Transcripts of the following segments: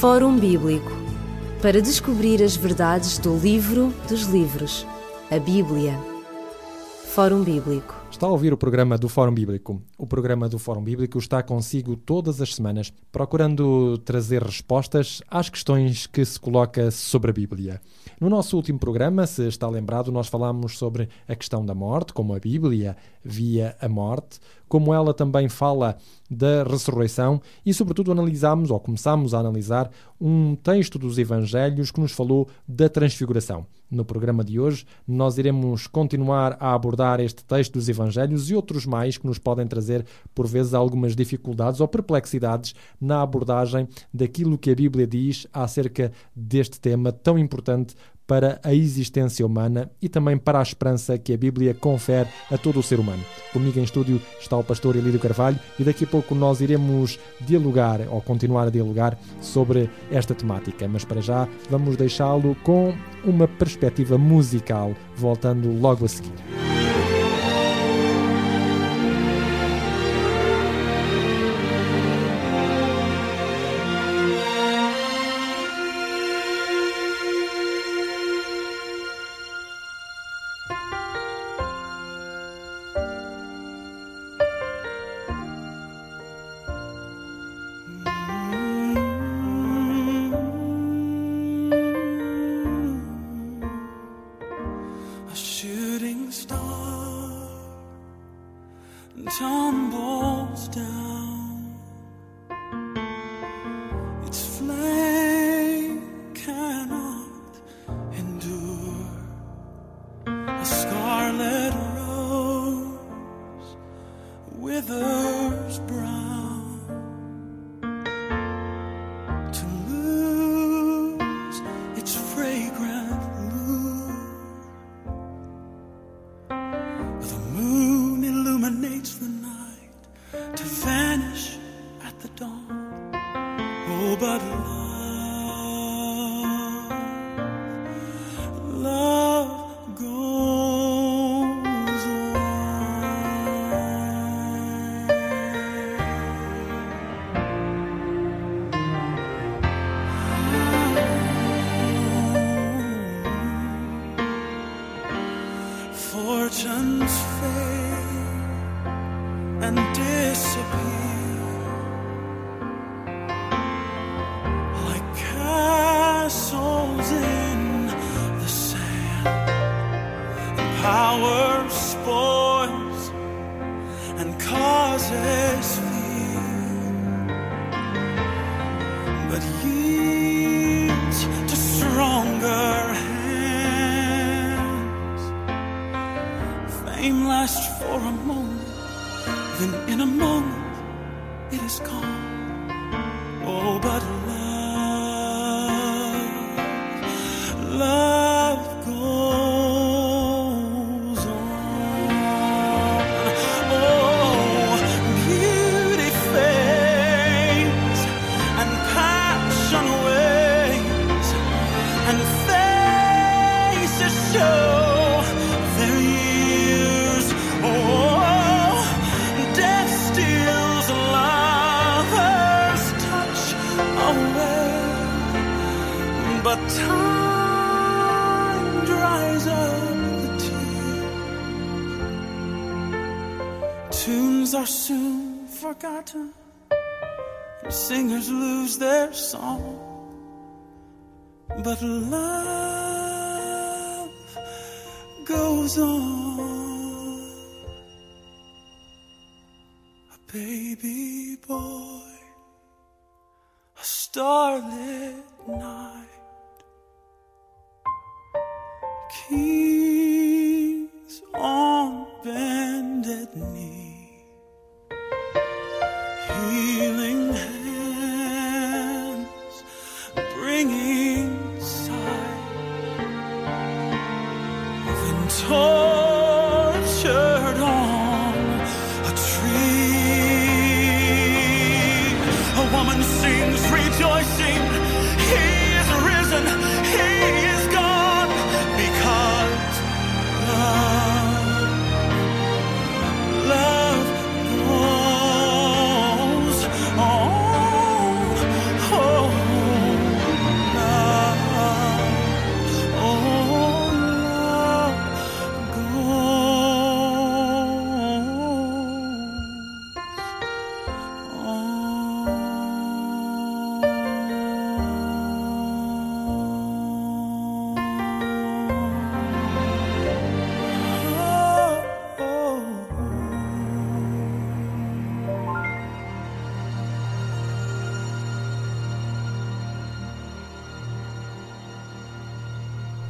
Fórum Bíblico para descobrir as verdades do livro dos livros, a Bíblia. Fórum Bíblico. Está a ouvir o programa do Fórum Bíblico. O programa do Fórum Bíblico está consigo todas as semanas, procurando trazer respostas às questões que se coloca sobre a Bíblia. No nosso último programa, se está lembrado, nós falámos sobre a questão da morte, como a Bíblia via a morte, como ela também fala da ressurreição e, sobretudo, analisámos ou começámos a analisar um texto dos Evangelhos que nos falou da transfiguração. No programa de hoje, nós iremos continuar a abordar este texto dos Evangelhos e outros mais que nos podem trazer, por vezes, algumas dificuldades ou perplexidades na abordagem daquilo que a Bíblia diz acerca deste tema tão importante para a existência humana e também para a esperança que a Bíblia confere a todo o ser humano. Comigo em estúdio está o pastor Elídio Carvalho e daqui a pouco nós iremos dialogar ou continuar a dialogar sobre esta temática. Mas para já vamos deixá-lo com uma perspectiva musical, voltando logo a seguir. Forgotten, and singers lose their song. But love goes on. A baby boy, a starlit night. Kings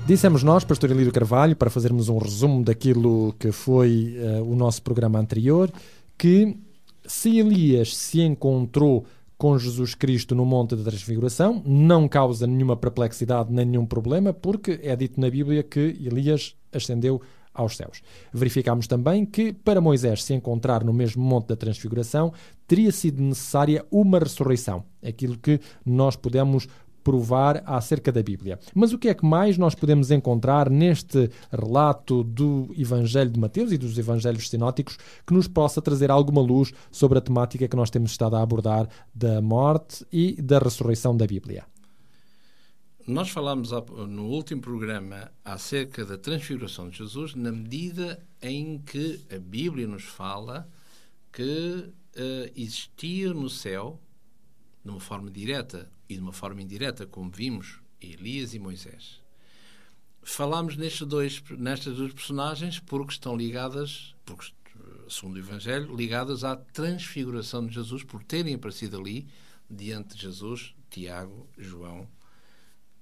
Dissemos nós, Pastor Elídio Carvalho, para fazermos um resumo daquilo que foi uh, o nosso programa anterior, que se Elias se encontrou com Jesus Cristo no Monte da Transfiguração, não causa nenhuma perplexidade nem nenhum problema, porque é dito na Bíblia que Elias ascendeu aos céus. Verificamos também que, para Moisés se encontrar no mesmo Monte da Transfiguração, teria sido necessária uma ressurreição, aquilo que nós podemos provar acerca da Bíblia. Mas o que é que mais nós podemos encontrar neste relato do Evangelho de Mateus e dos Evangelhos sinóticos que nos possa trazer alguma luz sobre a temática que nós temos estado a abordar da morte e da ressurreição da Bíblia? Nós falámos no último programa acerca da transfiguração de Jesus, na medida em que a Bíblia nos fala que uh, existia no céu, de uma forma direta e de uma forma indireta, como vimos, Elias e Moisés. Falámos nestes dois, nestas duas personagens porque estão ligadas, porque, segundo o Evangelho, ligadas à transfiguração de Jesus, por terem aparecido ali diante de Jesus, Tiago, João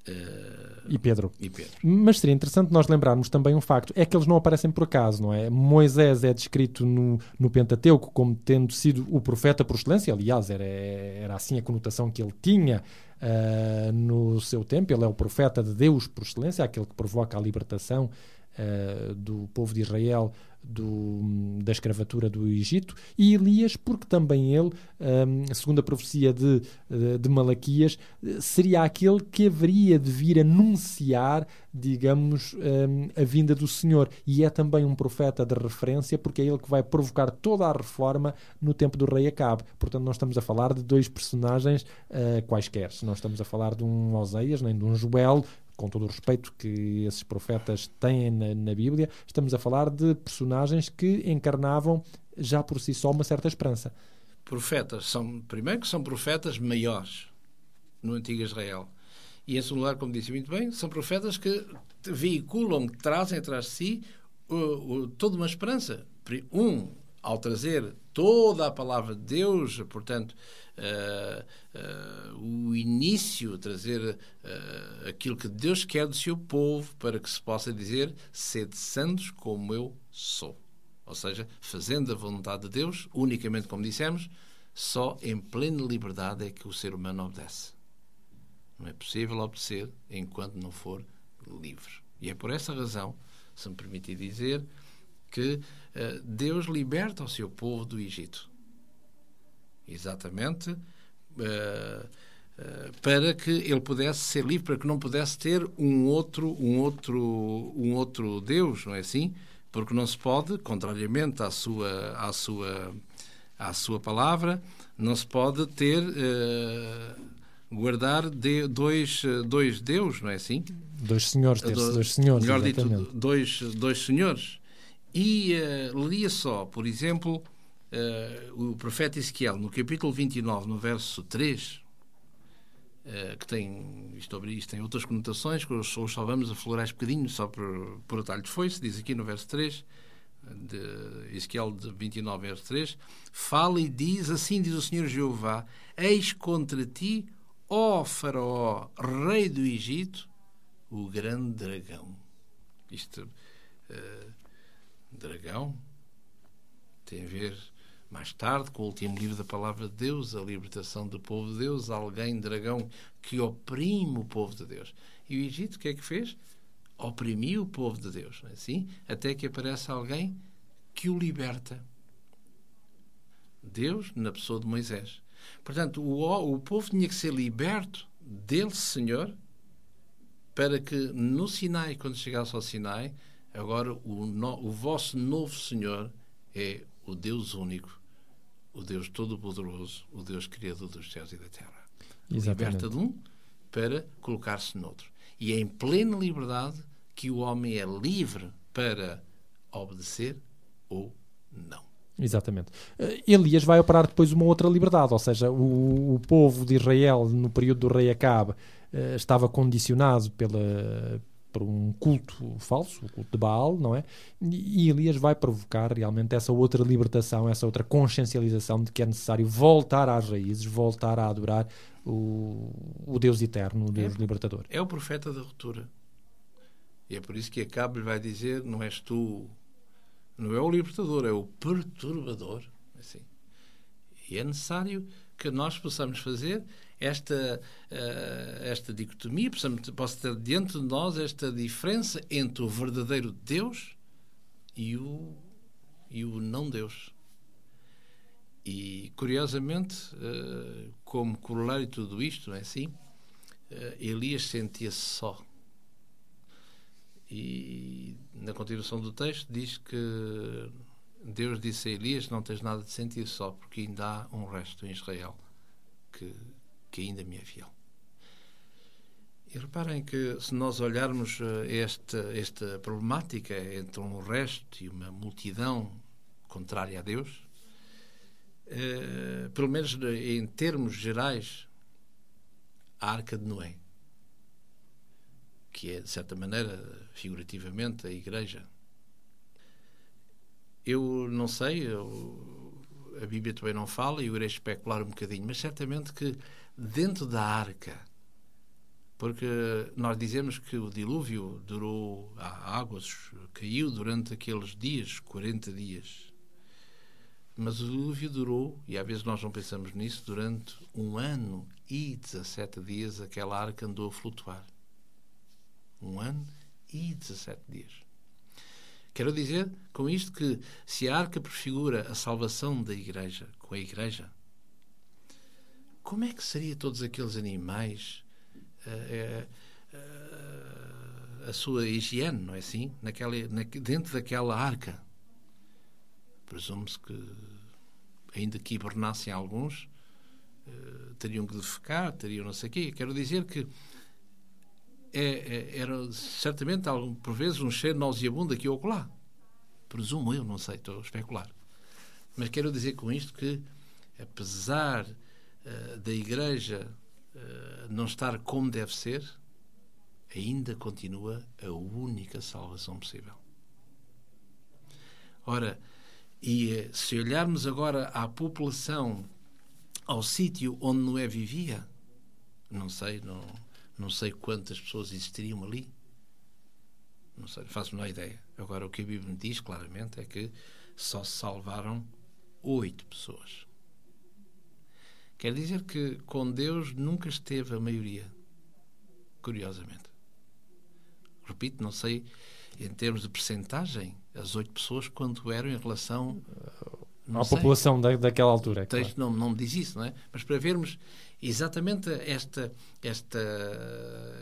Uh, e, Pedro. e Pedro. Mas seria interessante nós lembrarmos também um facto: é que eles não aparecem por acaso, não é? Moisés é descrito no, no Pentateuco como tendo sido o profeta por excelência, aliás, era, era assim a conotação que ele tinha uh, no seu tempo. Ele é o profeta de Deus por excelência, aquele que provoca a libertação uh, do povo de Israel do, da escravatura do Egito, e Elias, porque também ele, um, segundo a profecia de, de Malaquias, seria aquele que haveria de vir anunciar, digamos, um, a vinda do Senhor. E é também um profeta de referência, porque é ele que vai provocar toda a reforma no tempo do rei Acabe. Portanto, nós estamos a falar de dois personagens uh, quaisquer. Não estamos a falar de um Oseias, nem de um Joel, com todo o respeito que esses profetas têm na, na, Bíblia, estamos a falar de personagens que encarnavam já por si só uma certa esperança. Profetas são, primeiro, que são profetas maiores no antigo Israel. E em segundo lugar, como disse muito bem, são profetas que veiculam, que trazem atrás de si uh, uh, toda uma esperança. Um, ao trazer toda a palavra de Deus, portanto, uh, uh, o início, trazer uh, aquilo que Deus quer do seu povo para que se possa dizer sede santos como eu sou. Ou seja, fazendo a vontade de Deus, unicamente como dissemos, só em plena liberdade é que o ser humano obedece. Não é possível obedecer enquanto não for livre. E é por essa razão, se me permitir dizer, que Deus liberta o seu povo do Egito. Exatamente uh, uh, para que ele pudesse ser livre, para que não pudesse ter um outro, um outro, um outro Deus, não é assim? Porque não se pode, contrariamente à sua, à sua, à sua palavra, não se pode ter guardar de, dois, dois Deus, não é assim? Dois senhores, ter do, dois senhores. Melhor exatamente. dito, dois, dois senhores. E uh, lia só, por exemplo, uh, o profeta Ezequiel, no capítulo 29, no verso 3, uh, eh, que tem, isto, isto tem outras conotações, que hoje só vamos aflorar um bocadinho, só por, por atalho de foice, diz aqui no verso 3, de Ezequiel de 29, verso 3, fala e diz, assim diz o Senhor Jeová, eis contra ti, ó faraó, rei do Egito, o grande dragão. Isto... Uh, dragão. Tem a ver mais tarde com o último livro da Palavra de Deus, a libertação do povo de Deus, alguém, dragão, que oprime o povo de Deus. E o Egito, o que é que fez? Oprimiu o povo de Deus, é assim? Até que aparece alguém que o liberta. Deus, na pessoa de Moisés. Portanto, o, o povo tinha que ser liberto dele, Senhor, para que no Sinai, quando chegasse ao Sinai, Agora, o, no, o vosso novo Senhor é o Deus único, o Deus todo-poderoso, o Deus criador dos céus e da terra. Exatamente. Liberta de um para colocar-se noutro. E é em plena liberdade que o homem é livre para obedecer ou não. Exatamente. Eh, Elias vai operar depois uma outra liberdade, ou seja, o, o povo de Israel, no período do rei Acabe, eh, estava condicionado pela, por um culto falso, o culto de Baal, não é? E Elias vai provocar realmente essa outra libertação, essa outra consciencialização de que é necessário voltar às raízes, voltar a adorar o, o Deus eterno, o Deus é, libertador. É o profeta da ruptura. E é por isso que Acabe lhe vai dizer: não és tu, não é o libertador, é o perturbador. Assim. E é necessário que nós possamos fazer esta, uh, esta dicotomia, possa ter dentro de nós esta diferença entre o verdadeiro Deus e o, e o não Deus. E, curiosamente, uh, como corolário de tudo isto, não é assim? Uh, Elias sentia-se só. E na continuação do texto diz que Deus disse a Elias: Não tens nada de sentir só, porque ainda há um resto em Israel que, que ainda me é fiel. E reparem que se nós olharmos eh, esta, esta problemática entre um resto e uma multidão contrária a Deus, eh, pelo menos em termos gerais, a Arca de Noé que é, de certa maneira, figurativamente, a Igreja. Eu não sei, eu, a Bíblia também não fala, e eu irei especular um bocadinho, mas certamente que dentro da arca, porque nós dizemos que o dilúvio durou, a água caiu durante aqueles dias, 40 dias. Mas o dilúvio durou, e às vezes nós não pensamos nisso, durante um ano e 17 dias aquela arca andou a flutuar um ano e 17 dias. Quero dizer com isto que se a arca prefigura a salvação da igreja com a igreja, como é que seria todos aqueles animais uh, uh, a sua higiene, não é assim? Naquela, na, dentro daquela arca. Presume-se que, ainda que hibernassem alguns, uh, teriam que defecar, teriam não sei o quê. Quero dizer que é, é, era certamente, por vezes, um cheiro nauseabundo aqui ou lá. Presumo eu, não sei, estou a especular. Mas quero dizer com isto que, apesar uh, da Igreja uh, não estar como deve ser, ainda continua a única salvação possível. Ora, e eh, se olharmos agora à população, ao sítio onde Noé vivia, não sei, não não sei quantas pessoas existiriam ali. Não sei, faço uma ideia. Agora, o que a Bíblia me diz claramente é que só se salvaram oito pessoas. Quer dizer que com Deus nunca esteve a maioria. Curiosamente. Repito, não sei em termos de percentagem, as oito pessoas quanto eram em relação à população da, daquela altura. Texto claro. não, não me diz isso, não é? Mas para vermos exatamente esta, esta,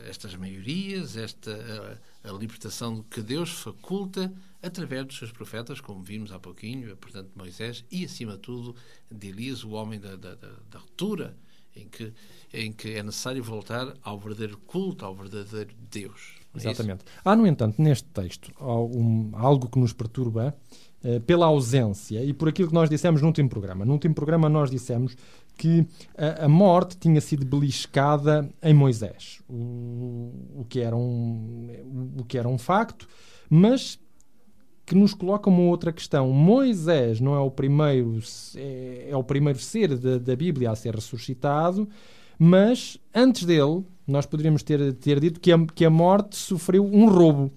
estas maiorias, esta a, a, libertação que Deus faculta através dos seus profetas, como vimos há pouquinho, portanto, Moisés, e acima de tudo de Elias, o homem da, da, da ruptura, em que, em que é necessário voltar ao verdadeiro culto, ao verdadeiro Deus. É Exatamente. Há, no entanto, neste texto algo que nos perturba uh, pela ausência e por aquilo que nós dissemos no último programa. No último programa nós dissemos que a, a morte tinha sido beliscada em Moisés, o, o, que era um, o que era um facto, mas que nos coloca uma outra questão. Moisés não é o primeiro, é, é o primeiro ser da, da, Bíblia a ser ressuscitado, mas antes dele, nós poderíamos ter, ter dito que a, que a morte sofreu um roubo.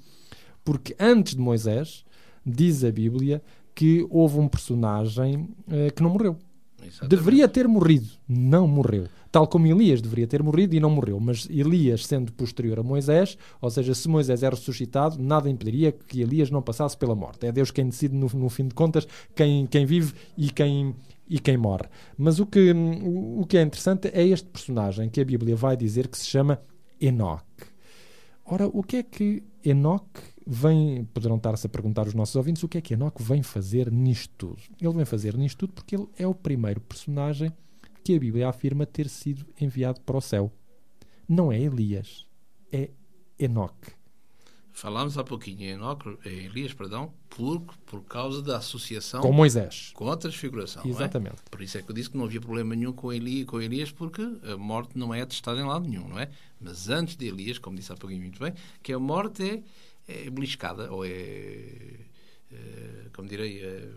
Porque antes de Moisés, diz a Bíblia que houve um personagem uh, que não morreu. Exatamente. Deveria ter morrido, não morreu. Tal como Elias deveria ter morrido e não morreu. Mas Elias, sendo posterior a Moisés, ou seja, se Moisés é ressuscitado, nada impediria que Elias não passasse pela morte. É Deus quem decide, no, no fim de contas, quem, quem vive e quem, e quem morre. Mas o que, o que é interessante é este personagem que a Bíblia vai dizer que se chama Enoque. Ora, o que é que Enoque vem, poderão estar-se a perguntar os nossos ouvintes, o que é que Enoque vem fazer nisto tudo? Ele vem fazer nisto tudo porque ele é o primeiro personagem que a Bíblia afirma ter sido enviado para o céu. Não é Elias, é Enoque. Falámos há pouquinho em Enoque, em Elias, perdão, por, por causa da associação com Moisés. Com a transfiguração. É? Exatamente. É? Por isso é que eu disse que não havia problema nenhum com, Eli, com Elias, porque a morte não é atestada em lado nenhum, não é? Mas antes de Elias, como disse há pouquinho muito bem, que a morte é é beliscada, ou é, é como direi, é,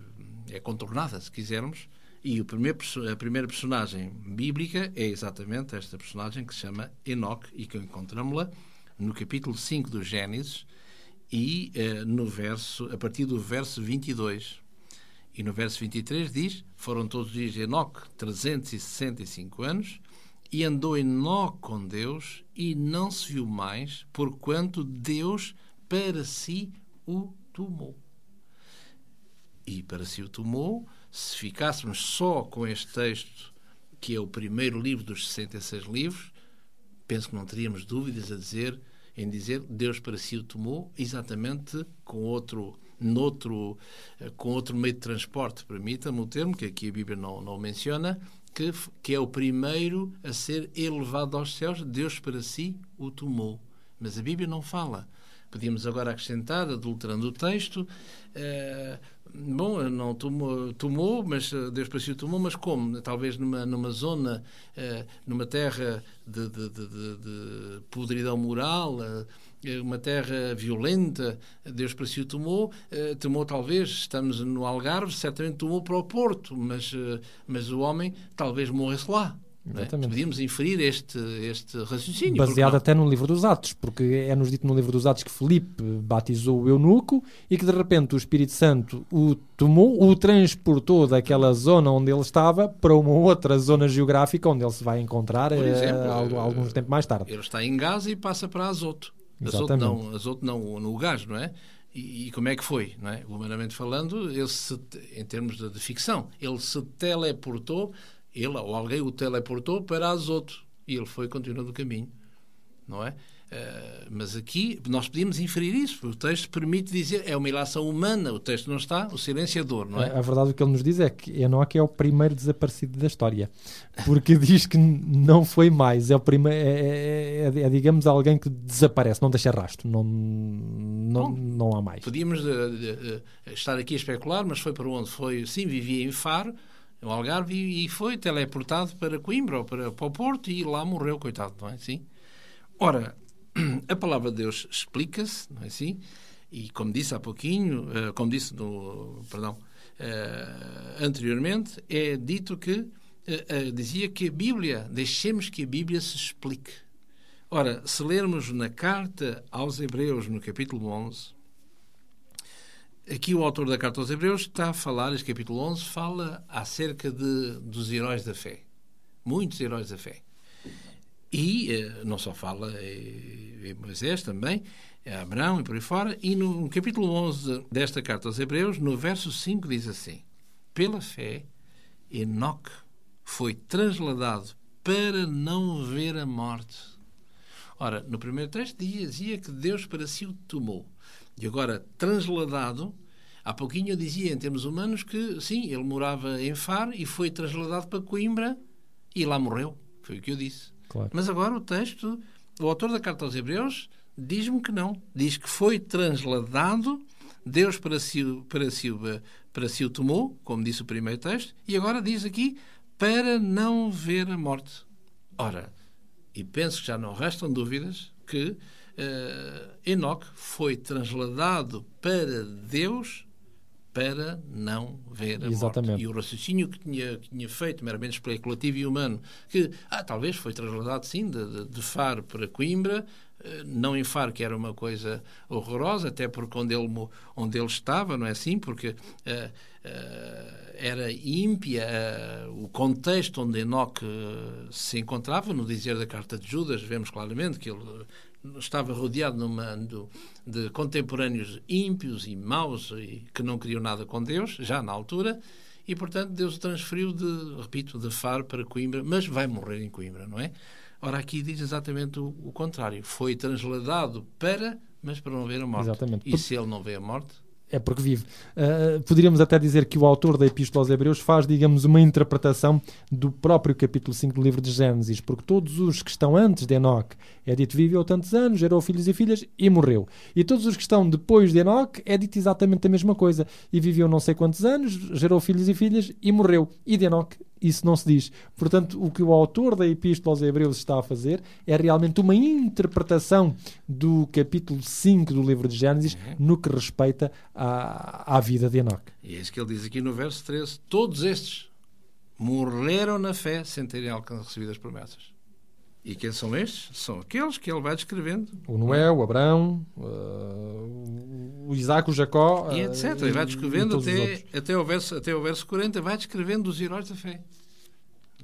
é, contornada, se quisermos. E primeiro, a primeira personagem bíblica é exatamente esta personagem que se chama Enoque e que encontramos-la no capítulo 5 do Gênesis E eh, no verso, a partir do verso 22 e no verso 23 diz: Foram todos os dias de Enoque 365 anos, e andou Enoque com Deus, e não se viu mais, porquanto Deus para si o tomou. E para si o tomou, se ficássemos só com este texto, que é o primeiro livro dos 66 livros, penso que não teríamos dúvidas a dizer, em dizer Deus para si o tomou, exatamente com outro, noutro, eh, com outro meio de transporte, permita-me o termo, que aqui a Bíblia não, não menciona, que, que é o primeiro a ser elevado aos céus, Deus para si o tomou. Mas a Bíblia não fala. Podíamos agora acrescentar, adulterando o texto, eh, bom, não tomou, tomou, mas eh, Deus para si o tomou, mas como? Talvez numa, numa zona, eh, numa terra de, de, de, de podridão moral, uma terra violenta, Deus para si o tomou, tomou talvez, estamos no Algarve, certamente tomou para o Porto, mas, mas o homem talvez morresse lá. Não é? Exatamente. Podíamos inferir este, este raciocínio. Baseado até no livro dos Atos, porque é-nos dito no livro dos Atos que Filipe batizou o eunuco e que de repente o Espírito Santo o tomou, o transportou daquela zona onde ele estava para uma outra zona geográfica onde ele se vai encontrar Por eh, exemplo, algu- eh, alguns tempo mais tarde. Ele está em Gaza e passa para Azoto. Azoto não, Azoto não, no gás, não é? E, e como é que foi, não é? Humanamente falando, ele se, em termos de, de ficção, ele se teleportou, ele ou alguém o teleportou para Azoto e ele foi continuando o caminho, não é? Eh, mas aqui nós podíamos inferir isso, porque o texto permite dizer é uma ilação humana, o texto não está, o silenciador, não é? A verdade o que ele nos diz é que Enoque é o primeiro desaparecido da história, porque diz que não foi mais, é o primeiro, é, é- é- é, digamos alguém que desaparece, não deixa rastro, não, não, Bom, não há mais. Podíamos eh, eh, estar aqui a especular, mas foi para onde? Foi, sim, vivia em Faro, no Algarve, e, foi teleportado para Coimbra ou para, para o Porto e lá morreu, coitado, não é assim? Ora, a palavra de Deus explica-se, não é assim? E como disse há pouquinho, eh, como disse no, perdão, eh, anteriormente, é dito que eh, dizia que a Bíblia, deixemos que a Bíblia se explique. Ora, se lermos na carta aos Hebreus, no capítulo 11, aqui o autor da carta aos Hebreus está a falar, este capítulo 11, fala acerca de, dos heróis da fé. Muitos heróis da fé. E eh, não só fala em Moisés também, é Abraão e por aí fora, e no, capítulo 11 desta carta aos Hebreus, no verso 5 diz assim: Pela fé, Enoque foi transladado para não ver a morte. Ora, no primeiro texto dizia que Deus para si o tomou. E agora, transladado, há pouquinho eu dizia, em termos humanos, que sim, ele morava em Faro e foi transladado para Coimbra e lá morreu. Foi o que eu disse. Claro. Mas agora o texto, o autor da carta aos Hebreus, diz-me que não. Diz que foi transladado, Deus para si, para, si, para si o tomou, como disse o primeiro texto, e agora diz aqui, para não ver a morte. Ora, e penso que já não restam dúvidas que Enoque foi transladado para Deus para não ver a Exatamente. morte. E o raciocínio que tinha, que tinha feito, meramente especulativo e humano, que ah, talvez foi trasladado sim de, de, Faro para Coimbra, eh, não em Faro, que era uma coisa horrorosa, até porque onde ele, onde ele estava, não é assim? Porque eh, eh, era ímpia eh, o contexto onde Enoque eh, se encontrava, no dizer da carta de Judas, vemos claramente que ele eh, estava rodeado numa, de contemporâneos ímpios e maus e que não queriam nada com Deus, já na altura, e portanto Deus o transferiu de, repito, de Faro para Coimbra, mas vai morrer em Coimbra, não é? Ora, aqui diz exatamente o, o contrário. Foi transladado para, mas para não ver a morte. Exatamente. E se ele não vê a morte, É porque vive. Uh, poderíamos até dizer que o autor da Epístola aos Hebreus faz, digamos, uma interpretação do próprio capítulo 5 do livro de Gênesis, porque todos os que estão antes de Enoque, é dito viveu tantos anos, gerou filhos e filhas e morreu. E todos os que estão depois de Enoque, é dito exatamente a mesma coisa. E viveu não sei quantos anos, gerou filhos e filhas e morreu. E de Enoque, isso não se diz. Portanto, o que o autor da Epístola aos Hebreus está a fazer é realmente uma interpretação do capítulo 5 do livro de Gênesis no que respeita à, à vida de Enoque. e é isso que ele diz aqui no verso 13: todos estes morreram na fé sem terem recebido as promessas. E quem são estes? São aqueles que ele vai descrevendo. O Noé, o Abraão, uh, o Isaac, o Jacó. E uh, etc. E vai descrevendo até, até, o verso, até o verso 40, vai descrevendo os heróis da fé.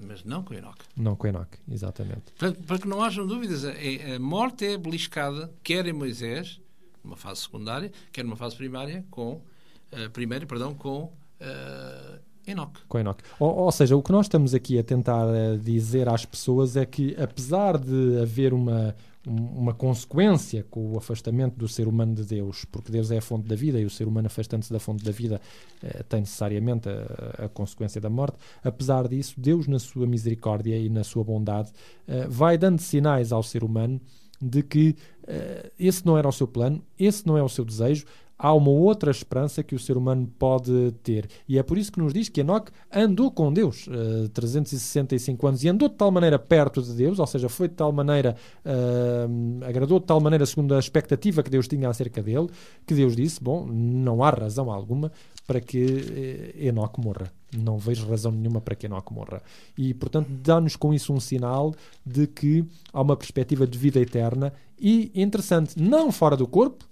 Mas não com Enoque. Não com Enoque, exatamente. Para, para que não hajam dúvidas, a, a morte é beliscada, quer em Moisés, numa fase secundária, quer numa fase primária, com, uh, primeira, perdão, com uh, Enoque. Com Enoque. Ou, ou seja, o que nós estamos aqui a tentar uh, dizer às pessoas é que, apesar de haver uma, um- uma consequência com o afastamento do ser humano de Deus, porque Deus é a fonte da vida e o ser humano afastando-se da fonte da vida eh, tem necessariamente a, a consequência da morte, apesar disso, Deus, na sua misericórdia e na sua bondade, eh, vai dando sinais ao ser humano de que eh, esse não era o seu plano, esse não é o seu desejo, há uma outra esperança que o ser humano pode ter. E é por isso que nos diz que Enoque andou com Deus eh, 365 anos e andou de tal maneira perto de Deus, ou seja, foi de tal maneira, eh, agradou de tal maneira segundo a expectativa que Deus tinha acerca dele, que Deus disse: Bom, não há razão alguma para que eh, Enoque morra. Não vejo razão nenhuma para que Enoque morra. E, portanto, dá-nos com isso um sinal de que há uma perspectiva de vida eterna e interessante, não fora do corpo,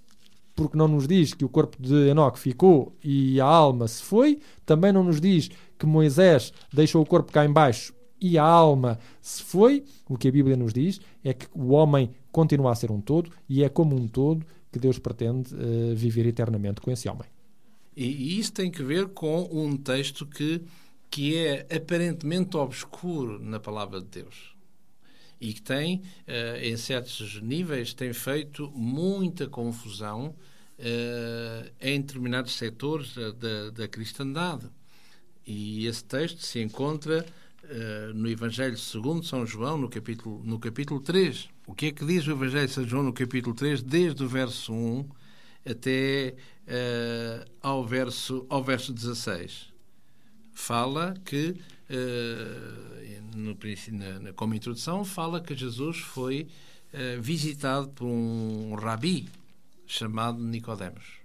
porque não nos diz que o corpo de Enoque ficou e a alma se foi, também não nos diz que Moisés deixou o corpo cá embaixo e a alma se foi. O que a Bíblia nos diz é que o homem continua a ser um todo e é como um todo que Deus pretende eh, viver eternamente com esse homem. E isso tem que ver com um texto que, que é aparentemente obscuro na palavra de Deus. E que tem, eh, em certos níveis, tem feito muita confusão eh, em determinados setores da, da, da cristandade. E esse texto se encontra eh, no Evangelho segundo São João, no capítulo, no capítulo 3. O que é que diz o Evangelho de São João no capítulo 3, desde o verso 1 até eh, ao, verso, ao verso 16? Fala que, no, princípio- na- como introdução, fala que Jesus foi eh, visitado por um rabi chamado Nicodemos.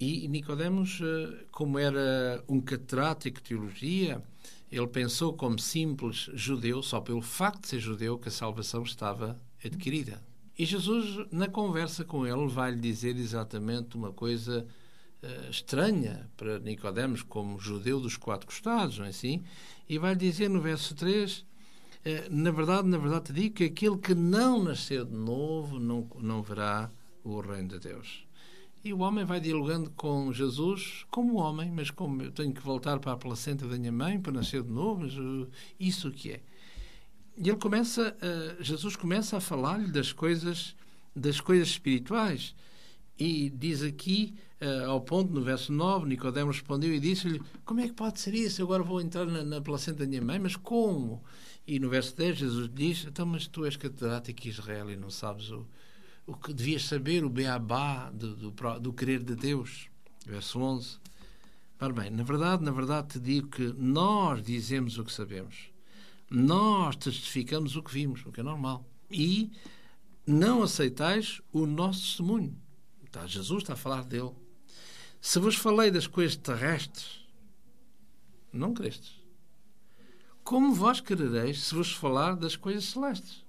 E Nicodemos, eh, como era um catedrático de teologia, ele pensou como simples judeu, só pelo facto de ser judeu, que a salvação estava adquirida. E Jesus, na conversa com ele, vai-lhe dizer exatamente uma coisa eh, estranha para Nicodemos, como judeu dos quatro costados, não é assim? E vai-lhe dizer no verso 3, eh, na verdade, na verdade te digo que aquele que não nasceu de novo não, não verá o reino de Deus. E o homem vai dialogando com Jesus como homem, mas como eu tenho que voltar para a placenta da minha mãe para nascer de novo, uh, isso que é? E ele começa, Jesus começa a falar-lhe das coisas, das coisas espirituais. E diz aqui, uh, ao ponto, no verso 9, Nicodemo respondeu e disse-lhe, como é que pode ser isso? Agora vou entrar na, na placenta da minha mãe, mas como? E no verso 10, Jesus diz, então, mas tu és catedrático de Israel e não sabes o, o que devias saber, o beabá do, do, do querer de Deus. Verso 11. Ora bem, na verdade, na verdade te digo que nós dizemos o que sabemos. Nós testificamos o que vimos, o que é normal. E não aceitais o nosso testemunho. Está, Jesus está a falar dele. Se vos falei das coisas terrestres, não crestes. Como vós querereis se vos falar das coisas celestes?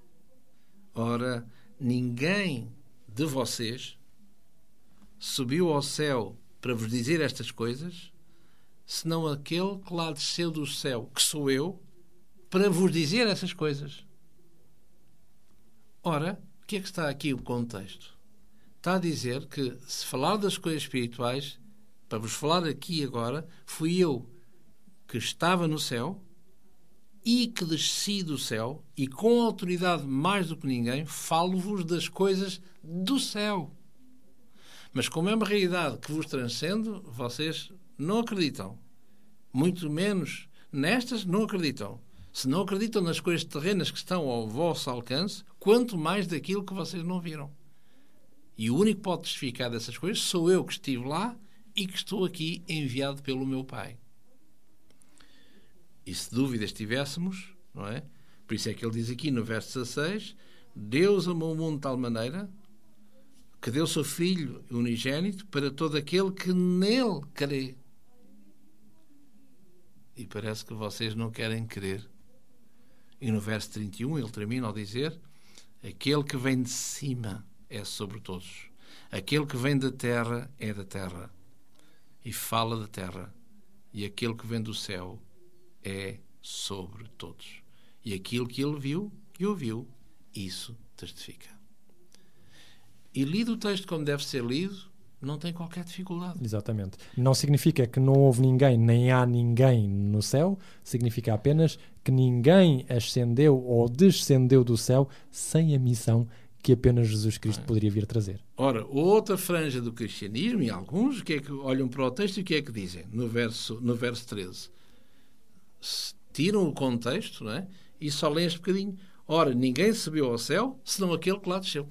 Ora, ninguém de vocês subiu ao céu para vos dizer estas coisas, senão aquele que lá desceu do céu, que sou eu, para vos dizer essas coisas. Ora, o que é que está aqui o contexto? Está a dizer que, se falar das coisas espirituais, para vos falar aqui agora, fui eu que estava no céu e que desci do céu e com autoridade mais do que ninguém falo-vos das coisas do céu. Mas como é uma realidade que vos transcende, vocês não acreditam. Muito menos nestas não acreditam. Se não acreditam nas coisas terrenas que estão ao vosso alcance, quanto mais daquilo que vocês não viram. E o único que pode testificar dessas coisas sou eu que estive lá e que estou aqui enviado pelo meu Pai. E se dúvidas tivéssemos, não é? Por isso é que ele diz aqui no verso 16: Deus amou o mundo de tal maneira que deu seu Filho unigênito para todo aquele que nele crê. E parece que vocês não querem crer. E no verso 31 ele termina ao dizer: Aquele que vem de cima é sobre todos. Aquele que vem da terra é da terra. E fala da terra. E aquele que vem do céu é sobre todos. E aquilo que ele viu e ouviu, isso testifica. E lido o texto como deve ser lido, não tem qualquer dificuldade. Exatamente. Não significa que não houve ninguém, nem há ninguém no céu, significa apenas que ninguém ascendeu ou descendeu do céu sem a missão que apenas Jesus Cristo poderia vir trazer. Ora, outra franja do cristianismo, e alguns, que é que olham para o texto e o que é que dizem? No verso, no verso 13. Se tiram o contexto não é? e só leem este bocadinho. Ora, ninguém subiu ao céu, senão aquele que lá desceu.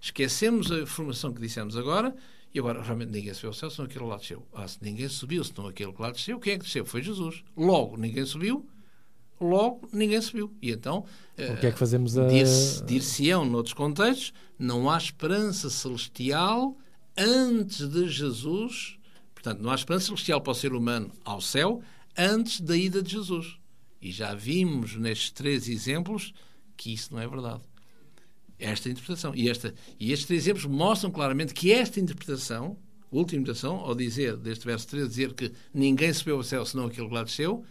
Esquecemos a informação que dissemos agora e agora realmente ninguém subiu ao céu, senão aquele que lá desceu. Ah, se ninguém subiu, senão aquele que lá desceu, quem é que desceu? Foi Jesus. Logo, ninguém subiu, logo ninguém subiu. E então, O que é que fazemos a... dir- dir-se-ão, noutros contextos, não há esperança celestial antes de Jesus. Portanto, não há esperança celestial para o ser humano ao céu antes da ida de Jesus. E já vimos nestes três exemplos que isso não é verdade. Esta interpretação. E, esta, e estes três exemplos mostram claramente que esta interpretação, última interpretação, ao dizer, deste verso 13, dizer que ninguém subiu ao céu senão aquele que lá desceu,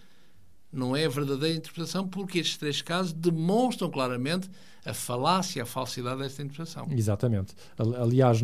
não é a verdadeira interpretação, porque estes três casos demonstram claramente a falácia, a falsidade desta interpretação. Exatamente. Ali- Aliás,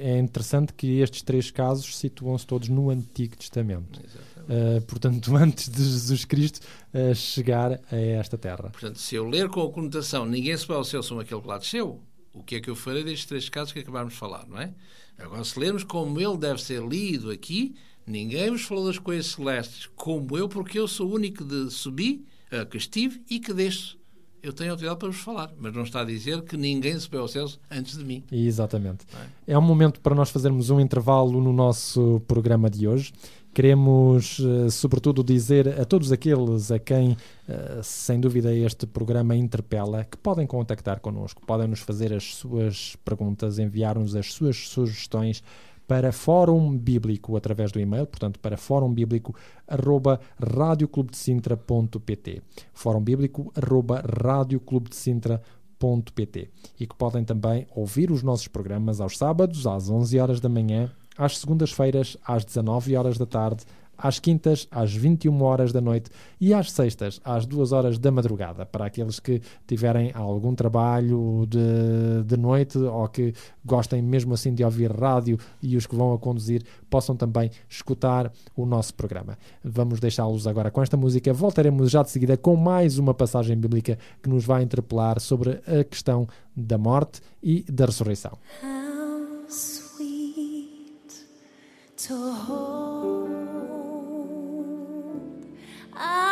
é interessante que estes três casos situam-se todos no Antigo Testamento. Uh, portanto, antes de Jesus Cristo uh, chegar a esta terra. Portanto, se eu ler com a conotação ninguém subiu ao céu senão aquele que lá desceu, o que é que eu farei destes três casos que acabámos de falar, não é? Agora, se lermos como ele deve ser lido aqui, ninguém vos falou das coisas celestes como eu, porque eu sou o único de subi, eh, que estive e que desço. Eu tenho autoridade para vos falar, mas não está a dizer que ninguém subiu ao céu antes de mim. Exatamente. É um momento para nós fazermos um intervalo no nosso programa de hoje. Queremos, eh, sobretudo, dizer a todos aqueles a quem, eh, sem dúvida, este programa interpela, que podem contactar connosco, podem nos fazer as suas perguntas, enviar-nos as suas sugestões para Fórum Bíblico através do e-mail, portanto, para fórumbíblico.radioclubdecintra.pt Fórum Bíblico arroba radioclubdecintra.pt e que podem também ouvir os nossos programas aos sábados às 11 horas da manhã, às segundas-feiras às 19 horas da tarde, às quintas às 21 horas da noite e às sextas às 2 horas da madrugada, para aqueles que tiverem algum trabalho de, de noite ou que gostem mesmo assim de ouvir rádio e os que vão a conduzir possam também escutar o nosso programa. Vamos deixá-los agora com esta música. Voltaremos já de seguida com mais uma passagem bíblica que nos vai interpelar sobre a questão da morte e da ressurreição. How sweet to hold I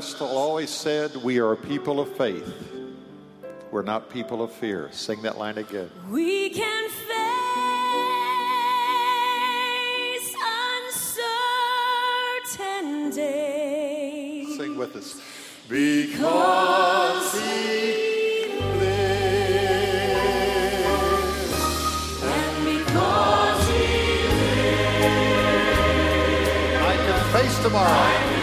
Vestal always said, We are a people of faith. We're not people of fear. Sing that line again. We can face uncertain day. Sing with us. Because he lives. And because he I can face tomorrow.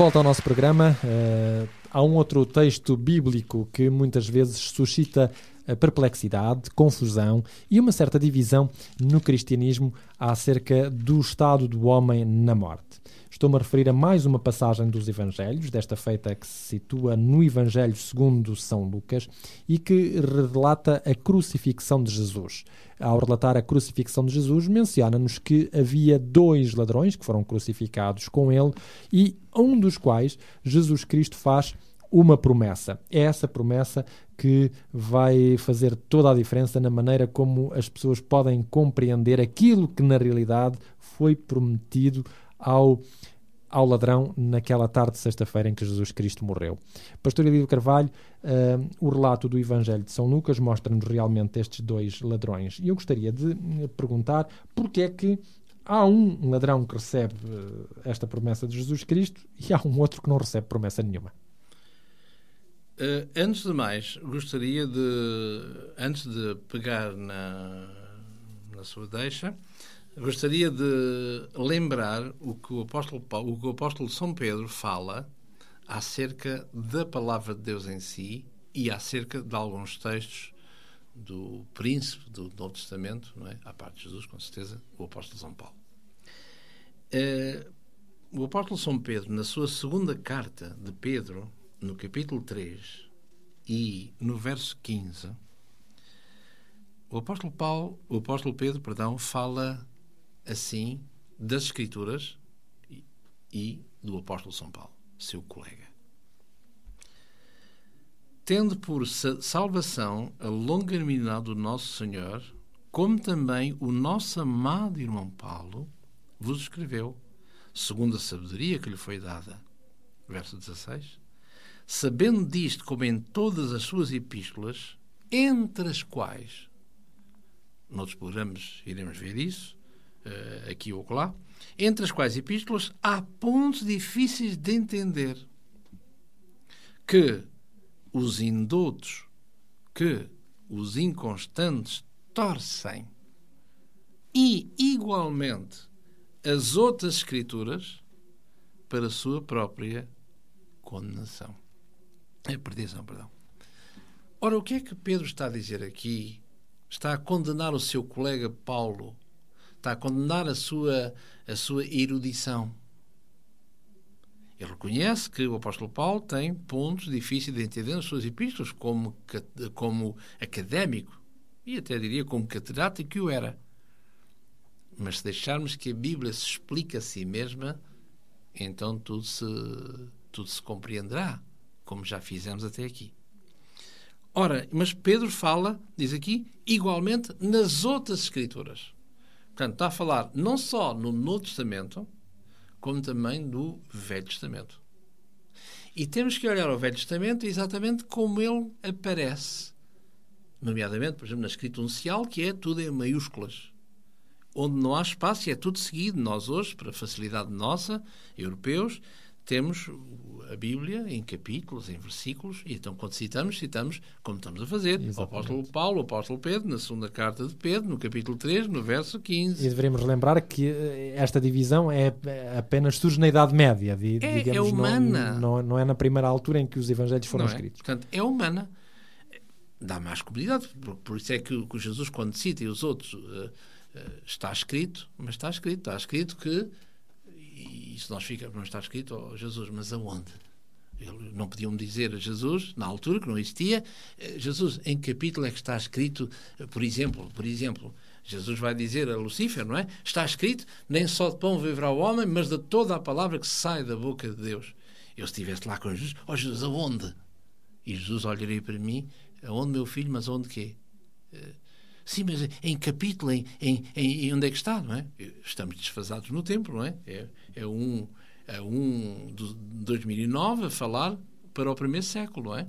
Volta ao nosso programa, eh, há um outro texto bíblico que muitas vezes suscita perplexidade, confusão e uma certa divisão no cristianismo acerca do estado do homem na morte. Estou-me a referir a mais uma passagem dos Evangelhos, desta feita que se situa no Evangelho segundo São Lucas e que relata a crucifixão de Jesus. Ao relatar a crucifixão de Jesus, menciona-nos que havia dois ladrões que foram crucificados com ele e um dos quais Jesus Cristo faz uma promessa. É essa promessa que vai fazer toda a diferença na maneira como as pessoas podem compreender aquilo que na realidade foi prometido ao, ao ladrão naquela tarde de sexta-feira em que Jesus Cristo morreu. Pastor Elídio Carvalho, eh, o relato do Evangelho de São Lucas mostra-nos realmente estes dois ladrões. E eu gostaria de eh, perguntar porque é que há um ladrão que recebe eh, esta promessa de Jesus Cristo e há um outro que não recebe promessa nenhuma. Eh, antes de mais, gostaria de, antes de pegar na, na sua deixa, gostaria de lembrar o que o apóstolo, o que o apóstolo São Pedro fala acerca da palavra de Deus em si e acerca de alguns textos do príncipe do Novo Testamento, não é? à parte de Jesus, com certeza, o apóstolo São Paulo. Eh, o apóstolo São Pedro, na sua segunda carta de Pedro, no capítulo 3 e no verso 15, o apóstolo Paulo, o apóstolo Pedro, perdão, fala assim das escrituras e, e do apóstolo São Paulo, seu colega. Tendo por sa- salvação a longanimidade do nosso Senhor, como também o nosso amado irmão Paulo vos escreveu, segundo a sabedoria que lhe foi dada. Verso 16 sabendo disto como em todas as suas epístolas, entre as quais, noutros programas iremos ver isso, eh, aqui ou lá, entre as quais epístolas há pontos difíceis de entender, que os indoutos, que os inconstantes torcem, e, igualmente, as outras escrituras para a sua própria condenação. É perdição, perdão. Ora, o que é que Pedro está a dizer aqui? Está a condenar o seu colega Paulo. Está a condenar a sua, a sua erudição. Ele reconhece que o apóstolo Paulo tem pontos difíceis de entender nas suas epístolas, como, como académico, e até diria como catedrático que o era. Mas se deixarmos que a Bíblia se explique a si mesma, então tudo se, tudo se compreenderá, como já fizemos até aqui. Ora, mas Pedro fala, diz aqui, igualmente nas outras Escrituras. Portanto, está a falar não só no Novo Testamento, como também do Velho Testamento. E temos que olhar ao Velho Testamento exatamente como ele aparece. Nomeadamente, por exemplo, na escrita uncial, que é tudo em maiúsculas. Onde não há espaço e é tudo seguido. Nós hoje, para facilidade nossa, europeus, temos a Bíblia em capítulos, em versículos, e então quando citamos, citamos como estamos a fazer. O apóstolo Paulo, o apóstolo Pedro, na segunda carta de Pedro, no capítulo 3, no verso 15. E devemos relembrar que eh, esta divisão é é apenas surge na Idade Média, di- É- é digamos, não- humana. Não, não é na primeira altura em que os evangelhos foram Não é? escritos. Portanto, é humana. Dá mais comodidade. Por, por isso é que, o- que Jesus, quando cita e os outros, eh, eh, está escrito, mas está escrito, está escrito que, e se nós ficamos, não está escrito, oh, Jesus, mas aonde? Ele, não podiam dizer a Jesus, na altura, que não existia, eh, Jesus, em que capítulo é que está escrito, eh, por exemplo, por exemplo, Jesus vai dizer a Lucífer, não é? Está escrito, nem só de pão viverá o homem, mas de toda a palavra que sai da boca de Deus. Eu se estivesse lá com Jesus, ó Jesus, aonde? E Jesus olharia para mim, aonde meu filho, mas aonde quê? Eh, Sim, mas em capítulo, em, em em onde é que está, não é? Estamos desfasados no tempo, não é? É, é um, é um de 2009 a falar para o primeiro século, não é?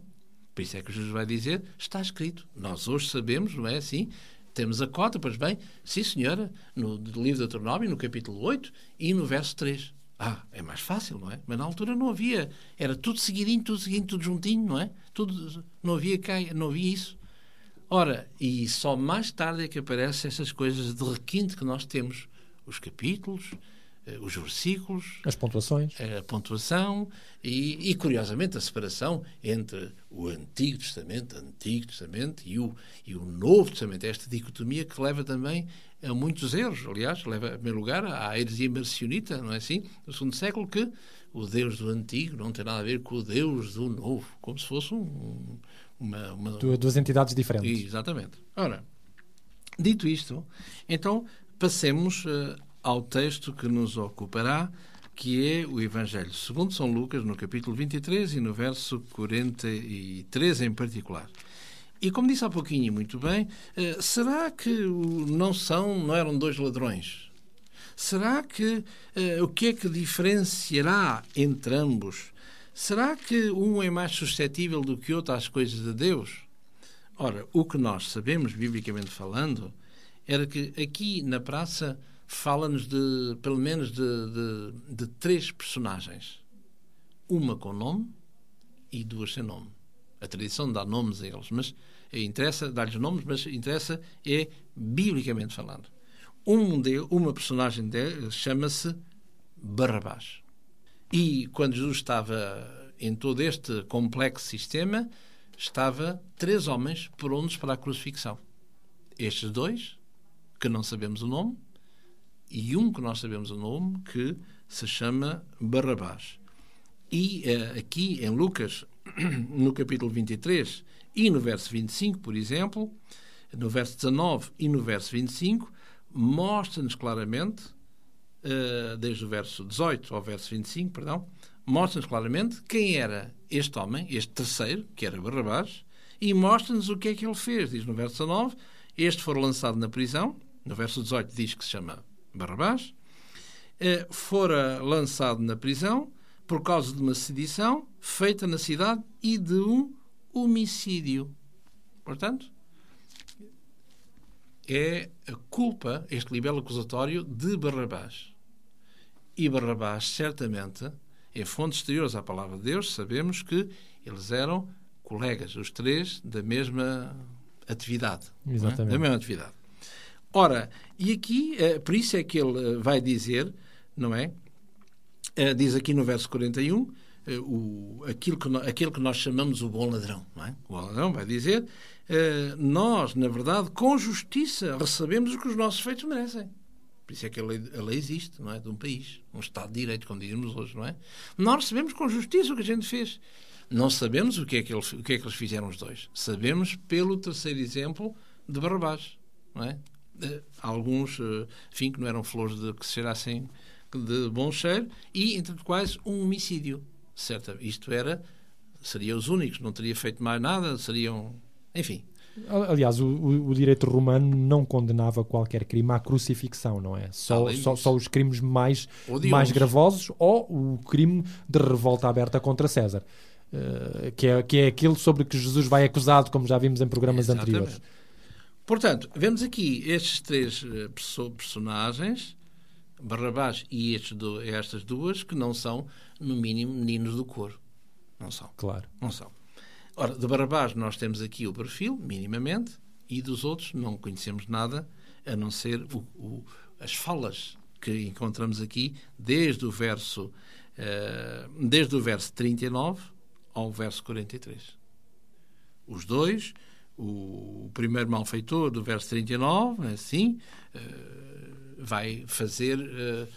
Por isso é que Jesus vai dizer, está escrito. Nós hoje sabemos, não é assim? Temos a cota, pois bem, sim senhora, no livro de Deuteronômio, no capítulo 8 e no verso 3. Ah, é mais fácil, não é? Mas na altura não havia. Era tudo seguidinho, tudo seguidinho, tudo juntinho, não é? Tudo, não havia cá, não havia isso. Ora, e só mais tarde é que aparecem essas coisas de requinte que nós temos. Os capítulos, os versículos, As pontuações. a pontuação e, e, curiosamente, a separação entre o Antigo Testamento, Antigo Testamento e o, e o Novo Testamento. Esta dicotomia que leva também a muitos erros. Aliás, leva, em primeiro lugar, à heresia marcionita, não é assim? No segundo século, que o Deus do Antigo não tem nada a ver com o Deus do Novo, como se fosse um, uma, uma, Du- Duas entidades diferentes. Exatamente. Ora, dito isto, então passemos eh, ao texto que nos ocupará, que é o Evangelho segundo São Lucas, no capítulo 23 e no verso 43 em particular. E como disse há pouquinho muito bem, eh, será que não são, não eram dois ladrões? Será que eh, o que é que diferenciará entre ambos? Será que um é mais suscetível do que outro às coisas de Deus? Ora, o que nós sabemos, biblicamente falando, era que aqui na praça fala-nos de, pelo menos, de, de, de três personagens. Uma com nome e duas sem nome. A tradição dá nomes a eles, mas interessa dar-lhes nomes, mas interessa é biblicamente falando. Um de, uma personagem chama-se Barrabás. E quando Jesus estava em todo este complexo sistema, estava três homens prontos para a crucifixão. Estes dois, que não sabemos o nome, e um que nós sabemos o nome, que se chama Barrabás. E eh, aqui em Lucas, no capítulo 23 e no verso 25, por exemplo, no verso 19 e no verso 25, mostra-nos claramente, eh, desde o verso 18 ao verso 25, perdão, mostra-nos claramente quem era este homem, este terceiro, que era Barrabás, e mostra-nos o que é que ele fez. Diz no verso 19, este foi lançado na prisão, no verso 18 diz que se chama Barrabás, eh, fora lançado na prisão por causa de uma sedição feita na cidade e de um homicídio. Portanto, é a culpa, este libelo acusatório, de Barrabás. E Barrabás, certamente, em fontes exteriores à palavra de Deus, sabemos que eles eram colegas, os três, da mesma atividade. não é? Exatamente. Da mesma atividade. Ora, e aqui, eh, por isso é que ele eh, vai dizer, não é? Eh, diz aqui no verso 41, eh, o, aquilo, que aquilo que nós chamamos o bom ladrão, não é? O bom ladrão vai dizer, nós, na verdade, com justiça, recebemos o que os nossos feitos merecem. Por isso é que a lei, a lei existe, não é? De um país, um Estado de Direito, como dizemos hoje, não é? Nós recebemos com justiça o que a gente fez. Não sabemos o que é que, eles, o que, é que eles fizeram os dois. Sabemos pelo terceiro exemplo de Barrabás, não é? Alguns, eh, enfim, que não eram flores de, que se cheirassem de bom cheiro, e entre os quais um homicídio. Certo? Isto era, seriam os únicos, não teria feito mais nada, seriam Enfim, Aliás, o, o- direito romano não condenava qualquer crime à crucifixão, não é? Só, Além só, só os crimes mais, Odiosos. mais gravosos ou o crime de revolta aberta contra César, eh, que, é, que é aquele sobre que Jesus vai acusado, como já vimos em programas Exatamente. anteriores. Portanto, vemos aqui estes três eh, perso- personagens, Barrabás e do- estas duas, que não são, no mínimo, meninos do coro. Não são. Claro. Não são. Ora, de Barrabás nós temos aqui o perfil, minimamente, e dos outros não conhecemos nada, a não ser o- o- as falas que encontramos aqui, desde o verso, eh, desde o verso 39 ao verso 43. Os dois, o primeiro malfeitor do verso 39, assim, eh, vai fazer eh,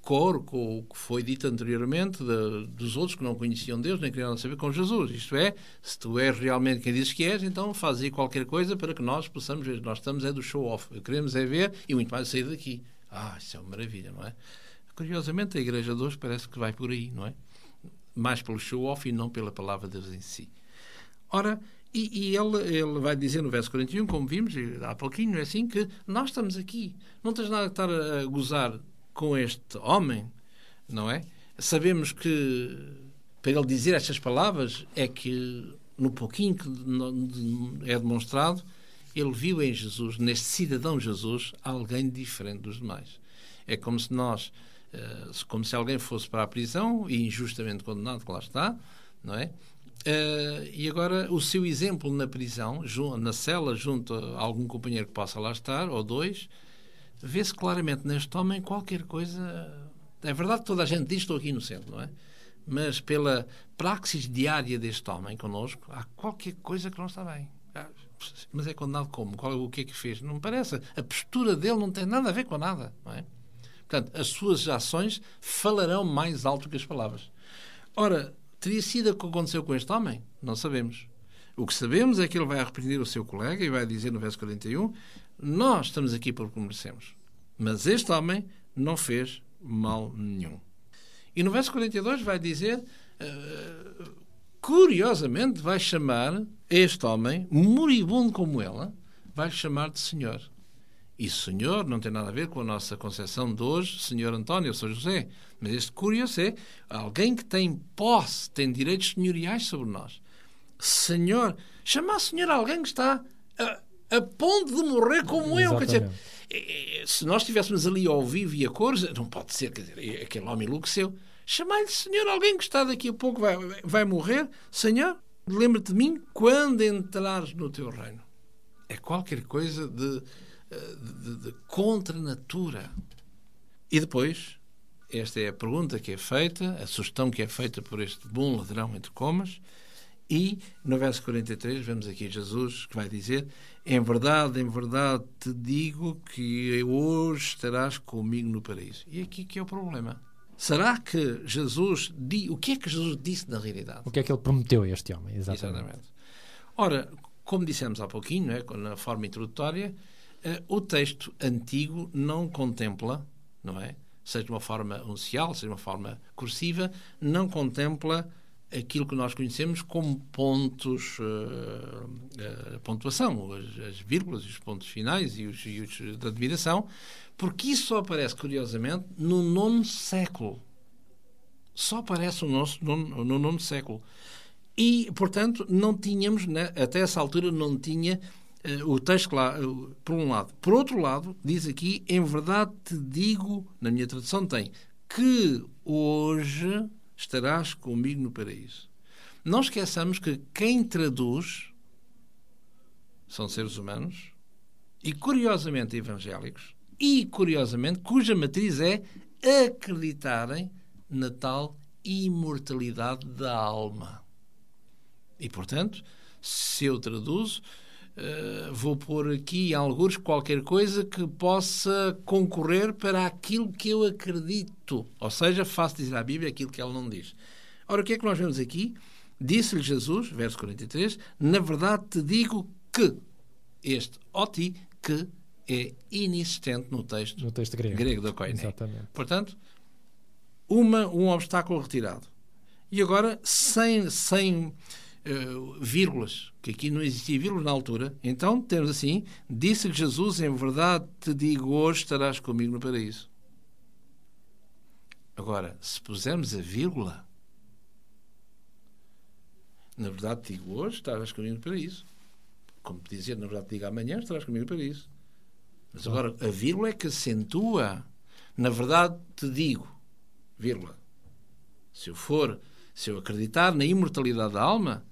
coro com o que foi dito anteriormente de- dos outros que não conheciam Deus nem queriam saber com Jesus. Isto é, se tu és realmente quem dizes que és, então faz aí qualquer coisa para que nós possamos ver. Nós estamos é do show-off. Queremos é ver e muito mais sair daqui. Ah, isso é uma maravilha, não é? Curiosamente, a igreja de hoje parece que vai por aí, não é? Mais pelo show-off e não pela palavra de Deus em si. Ora, e, e ele, ele vai dizer no verso 41, como vimos há pouquinho, é assim que nós estamos aqui. Não tens nada que estar a, a gozar com este homem, não é? Sabemos que para ele dizer estas palavras é que no pouquinho que é demonstrado, ele viu em Jesus, neste cidadão Jesus, alguém diferente dos demais. É como se nós, eh, como se alguém fosse para a prisão e injustamente condenado, que lá está, não é? Eh, e agora o seu exemplo na prisão, na cela, junto a algum companheiro que possa lá estar, ou dois, vê-se claramente neste homem qualquer coisa. É verdade que toda a gente diz estou aqui inocente, não é? Mas pela praxis diária deste homem connosco, há qualquer coisa que não está bem. Ah, Mas é condenado como? Qual, o que é que fez? Não me parece. A postura dele não tem nada a ver com nada, não é? Portanto, as suas ações falarão mais alto que as palavras. Ora, teria sido o que aconteceu com este homem? Não sabemos. O que sabemos é que ele vai arrepender o seu colega e vai dizer no verso 41: Nós estamos aqui porque merecemos. Mas este homem não fez mal nenhum. E no verso 42 vai dizer, eh, curiosamente, vai chamar este homem, moribundo como ela, vai chamar de Senhor. E Senhor não tem nada a ver com a nossa concepção de hoje, Senhor António ou São José. Mas este curioso é alguém que tem posse, tem direitos senhoriais sobre nós. Senhor, chamar Senhor alguém que está a, a ponto de morrer como eu. Quer dizer, Exatamente. eh, eh, se nós estivéssemos ali ao vivo e a cores, não pode ser, quer dizer, eh, aquele homem enlouqueceu. Chamar-lhe Senhor alguém que está daqui a pouco vai, vai morrer. Senhor, lembra-te de mim quando entrares no teu reino. É qualquer coisa de, de, de contra natura. E depois, esta é a pergunta que é feita, a sugestão que é feita por este bom ladrão, entre comas, e no verso 43 vemos aqui Jesus que vai dizer: Em verdade, em verdade te digo que hoje estarás comigo no paraíso. E aqui que é o problema. Será que Jesus. O que é que Jesus disse na realidade? O que é que ele prometeu a este homem? Exatamente. Exatamente. Ora, como dissemos há pouquinho, é? na forma introdutória, o texto antigo não contempla, não é? Seja de uma forma uncial, seja de uma forma cursiva, não contempla aquilo que nós conhecemos como pontos, eh, a pontuação, as, as vírgulas, os pontos finais e os, e os da admiração, porque isso só aparece, curiosamente, no nono século. Só aparece no, nosso, nono, no nono século. E, portanto, não tínhamos, né, até essa altura, não tinha eh, o texto lá, eh, por um lado. Por outro lado, diz aqui, em verdade te digo, na minha tradução tem, que hoje estarás comigo no paraíso. Não esqueçamos que quem traduz são seres humanos e, curiosamente, evangélicos e, curiosamente, cuja matriz é acreditarem na tal imortalidade da alma. E, portanto, se eu traduzo, eh, vou pôr aqui alguns qualquer coisa que possa concorrer para aquilo que eu acredito. Ou seja, faço dizer à Bíblia aquilo que ela não diz. Ora, o que é que nós vemos aqui? Disse-lhe Jesus, verso 43, na verdade te digo que este oti, que é inexistente no texto No texto grego. grego da Koiné. Exatamente. Portanto, uma, um obstáculo retirado. E agora, sem, sem eh, vírgulas, que aqui não existia vírgulas na altura. Então temos assim: disse Jesus, em verdade te digo, hoje estarás comigo no paraíso. Agora, se pusermos a vírgula, na verdade te digo hoje, estarás comigo no paraíso. Como dizer, na verdade te digo amanhã, estarás comigo no paraíso. Mas agora, a vírgula é que acentua. Na verdade te digo, vírgula. Se eu for, se eu acreditar na imortalidade da alma,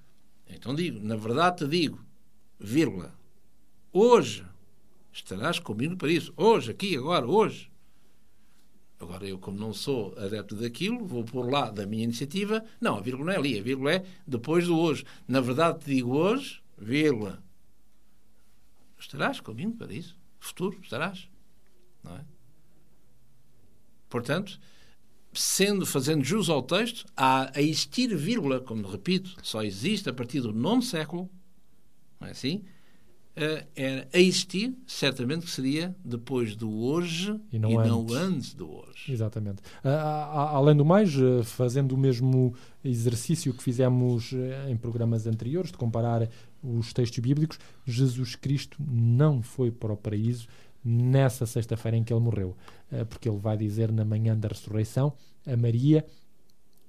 então digo, na verdade te digo, vírgula. Hoje estarás comigo no paraíso. Hoje, aqui, agora, hoje. Agora, eu, como não sou adepto daquilo, vou pôr lá da minha iniciativa. Não, a vírgula não é ali, a vírgula é depois do hoje. Na verdade, te digo hoje, vírgula. Estarás comigo para isso. Futuro, estarás. Não é? Portanto, sendo, fazendo jus ao texto, há a existir vírgula, como repito, só existe a partir do nono século, não é assim? Eh, Era a existir, certamente que seria depois do hoje E e não não, antes. antes do hoje. Exatamente. A- a- além do mais, eh, fazendo o mesmo exercício que fizemos em programas anteriores, de comparar os textos bíblicos, Jesus Cristo não foi para o paraíso nessa sexta-feira em que ele morreu, Eh, porque ele vai dizer na manhã da ressurreição a Maria: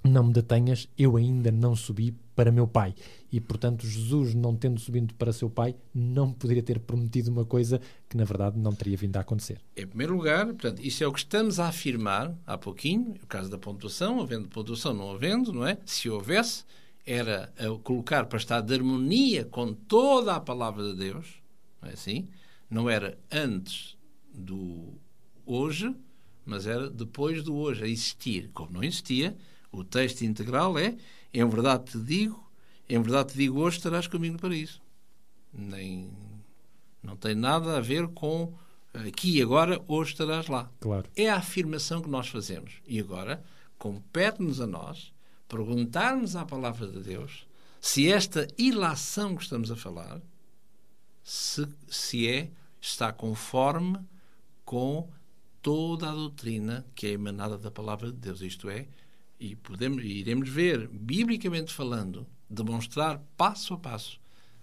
Não me detenhas, eu ainda não subi para meu Pai. E, portanto, Jesus, não tendo subido para seu Pai, não poderia ter prometido uma coisa que, na verdade, não teria vindo a acontecer. Em primeiro lugar, portanto, isso é o que estamos a afirmar há pouquinho, o caso da pontuação, havendo pontuação, não havendo, não é? Se houvesse, era colocar para estar de harmonia com toda a palavra de Deus, não é assim? Não era antes do hoje, mas era depois do hoje, a existir. Como não existia, o texto integral é: em verdade te digo, em verdade te digo, hoje estarás comigo no paraíso. Nem, não tem nada a ver com aqui e agora, hoje estarás lá. Claro. É a afirmação que nós fazemos. E agora, compete-nos a nós perguntarmos à palavra de Deus se esta ilação que estamos a falar se, se é, está conforme com toda a doutrina que é emanada da palavra de Deus. Isto é, e podemos, iremos ver, biblicamente falando, demonstrar passo a passo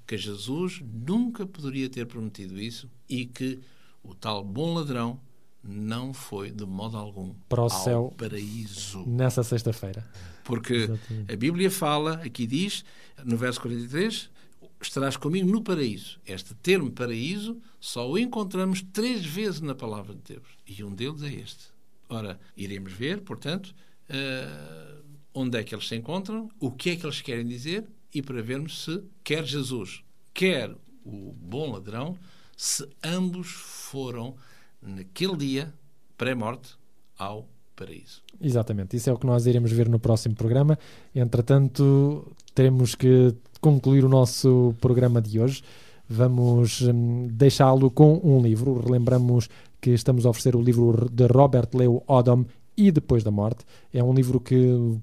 que Jesus nunca poderia ter prometido isso e que o tal bom ladrão não foi de modo algum Para o céu. paraíso. Nessa sexta-feira. Porque Exatamente. a Bíblia fala, aqui diz, no verso 43, estarás comigo no paraíso. Este termo paraíso só o encontramos três vezes na palavra de Deus. E um deles é este. Ora, iremos ver, portanto, eh, onde é que eles se encontram, o que é que eles querem dizer e para vermos se quer Jesus, quer o bom ladrão, se ambos foram naquele dia, pré-morte, ao paraíso. Exatamente, isso é o que nós iremos ver no próximo programa. Entretanto, temos que concluir o nosso programa de hoje. Vamos hum, deixá-lo com um livro. Relembramos que estamos a oferecer o livro de Robert Leo Odom e Depois da Morte. É um livro que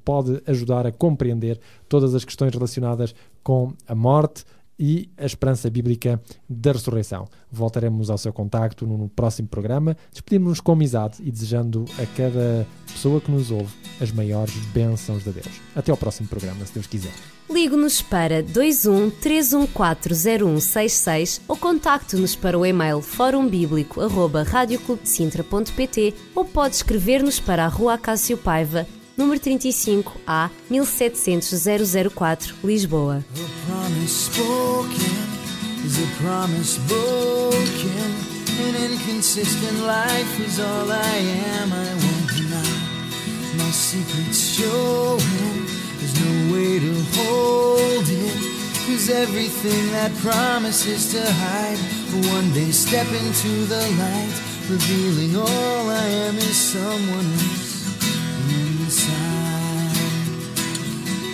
pode ajudar a compreender todas as questões relacionadas com a morte e a esperança bíblica da ressurreição. Voltaremos ao seu contacto no próximo programa. Despedimos-nos com amizade e desejando a cada pessoa que nos ouve as maiores bênçãos de Deus. Até ao próximo programa, se Deus quiser. Ligue-nos para 21 3140166 ou contacte-nos para o e-mail forumbíblico.radioclubdecintra.pt ou pode escrever-nos para a Rua Acácio Paiva, número 35 A 1700 004, Lisboa. A way to hold it. Cause everything that promises to hide one day step into the light, revealing all I am is someone else inside.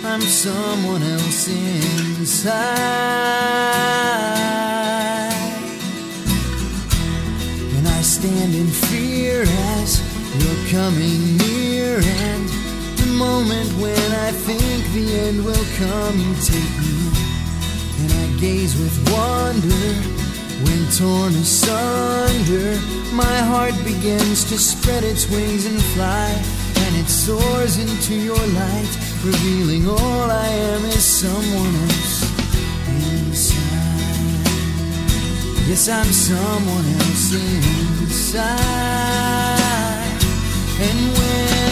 I'm someone else inside. And I stand in fear as you're coming near. And moment when I think the end will come, you take me. And I gaze with wonder when torn asunder. My heart begins to spread its wings and fly. And it soars into your light, revealing all I am is someone else inside. Yes, I'm someone else inside. And when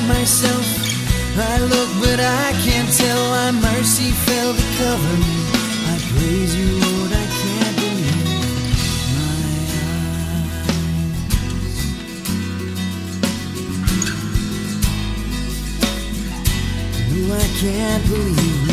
myself. I look, but I can't tell why mercy fell to cover me. I praise you, Lord. I can't believe my eyes. No, I can't believe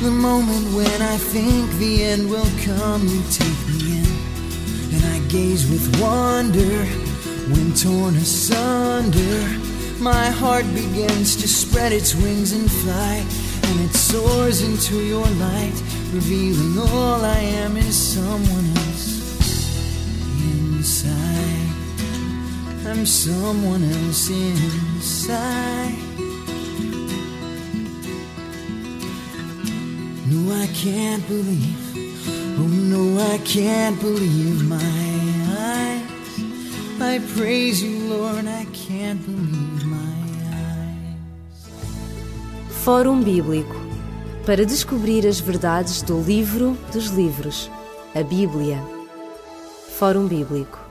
the moment when I think the end will come, you take me in. And I gaze with wonder when torn asunder. My heart begins to spread its wings and fly. And it soars into your light, revealing all I am is someone else inside. I'm someone else inside. I can't believe. Oh, no, I can't believe my eyes. I praise you, Lord. I can't believe my eyes. Fórum Bíblico para descobrir as verdades do livro dos livros, a Bíblia. Fórum Bíblico